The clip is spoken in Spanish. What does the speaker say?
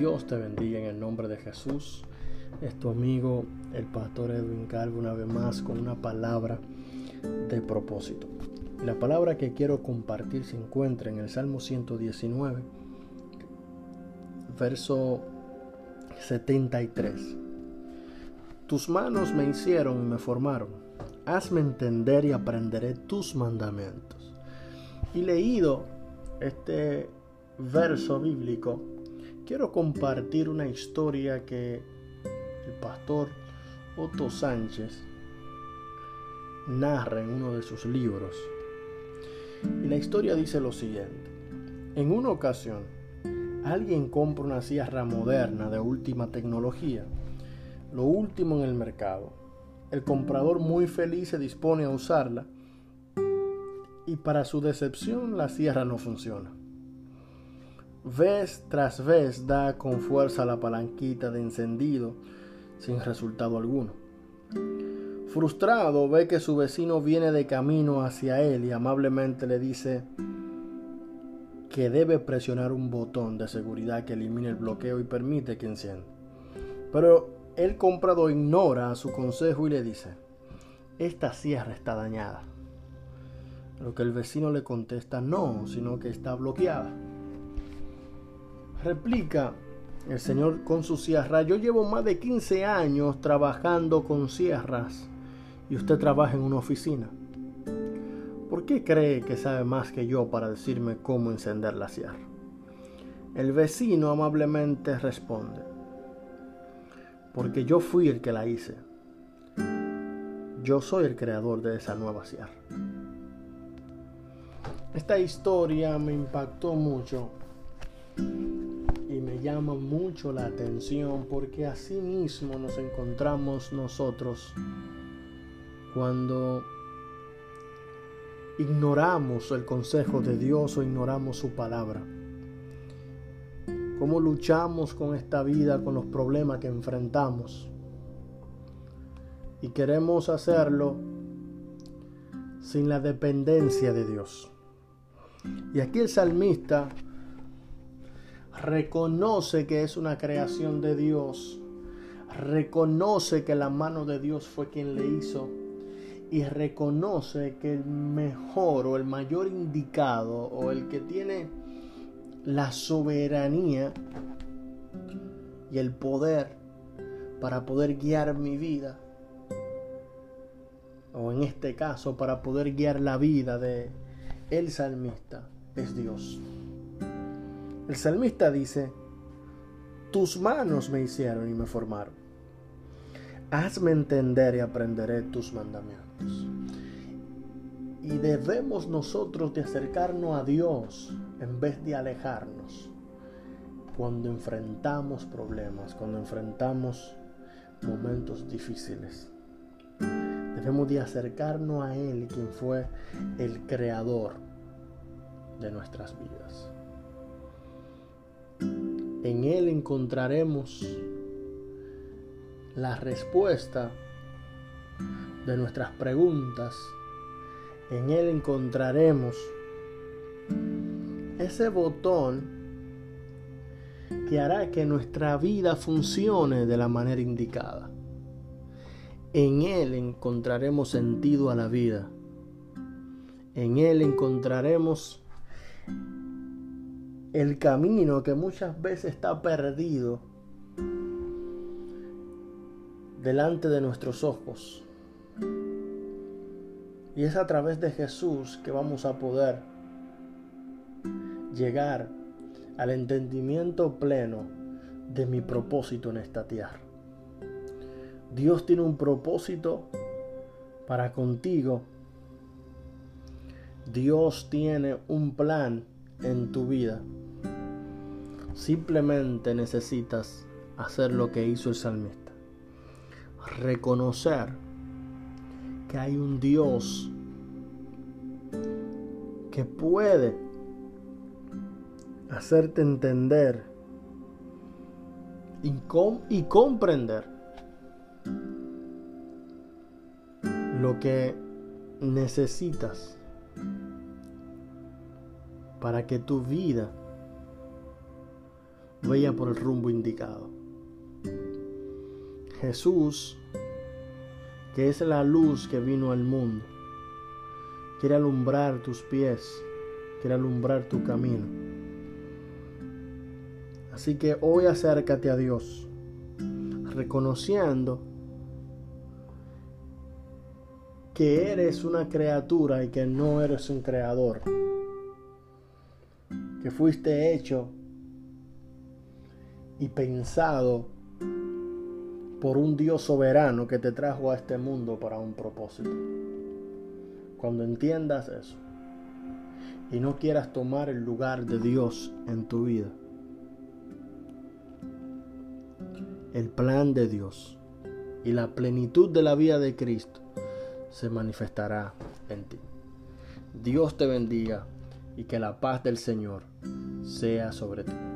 Dios te bendiga en el nombre de Jesús. Es tu amigo el pastor Edwin Calvo una vez más con una palabra de propósito. La palabra que quiero compartir se encuentra en el Salmo 119, verso 73. Tus manos me hicieron y me formaron. Hazme entender y aprenderé tus mandamientos. Y leído este verso bíblico, quiero compartir una historia que el pastor Otto Sánchez narra en uno de sus libros. Y la historia dice lo siguiente. En una ocasión, alguien compra una sierra moderna de última tecnología, lo último en el mercado. El comprador muy feliz se dispone a usarla y para su decepción la sierra no funciona. Vez tras vez da con fuerza la palanquita de encendido sin resultado alguno. Frustrado ve que su vecino viene de camino hacia él y amablemente le dice que debe presionar un botón de seguridad que elimine el bloqueo y permite que encienda. Pero el comprador ignora su consejo y le dice, esta sierra está dañada. Lo que el vecino le contesta no, sino que está bloqueada. Replica el señor con su sierra, yo llevo más de 15 años trabajando con sierras y usted trabaja en una oficina. ¿Por qué cree que sabe más que yo para decirme cómo encender la sierra? El vecino amablemente responde, porque yo fui el que la hice. Yo soy el creador de esa nueva sierra. Esta historia me impactó mucho llama mucho la atención porque así mismo nos encontramos nosotros cuando ignoramos el consejo de Dios o ignoramos su palabra. Cómo luchamos con esta vida, con los problemas que enfrentamos. Y queremos hacerlo sin la dependencia de Dios. Y aquí el salmista reconoce que es una creación de Dios, reconoce que la mano de Dios fue quien le hizo y reconoce que el mejor o el mayor indicado o el que tiene la soberanía y el poder para poder guiar mi vida o en este caso para poder guiar la vida de el salmista es Dios. El salmista dice, tus manos me hicieron y me formaron. Hazme entender y aprenderé tus mandamientos. Y debemos nosotros de acercarnos a Dios en vez de alejarnos cuando enfrentamos problemas, cuando enfrentamos momentos difíciles. Debemos de acercarnos a Él, quien fue el creador de nuestras vidas. En Él encontraremos la respuesta de nuestras preguntas. En Él encontraremos ese botón que hará que nuestra vida funcione de la manera indicada. En Él encontraremos sentido a la vida. En Él encontraremos el camino que muchas veces está perdido delante de nuestros ojos. Y es a través de Jesús que vamos a poder llegar al entendimiento pleno de mi propósito en esta tierra. Dios tiene un propósito para contigo. Dios tiene un plan en tu vida. Simplemente necesitas hacer lo que hizo el salmista. Reconocer que hay un Dios que puede hacerte entender y, comprender lo que necesitas para que tu vida vaya por el rumbo indicado. Jesús, que es la luz que vino al mundo, quiere alumbrar tus pies, quiere alumbrar tu camino. Así que hoy acércate a Dios, reconociendo que eres una criatura y que no eres un creador, que fuiste hecho y pensado por un Dios soberano que te trajo a este mundo para un propósito. Cuando entiendas eso y no quieras tomar el lugar de Dios en tu vida, el plan de Dios y la plenitud de la vida de Cristo se manifestará en ti. Dios te bendiga y que la paz del Señor sea sobre ti.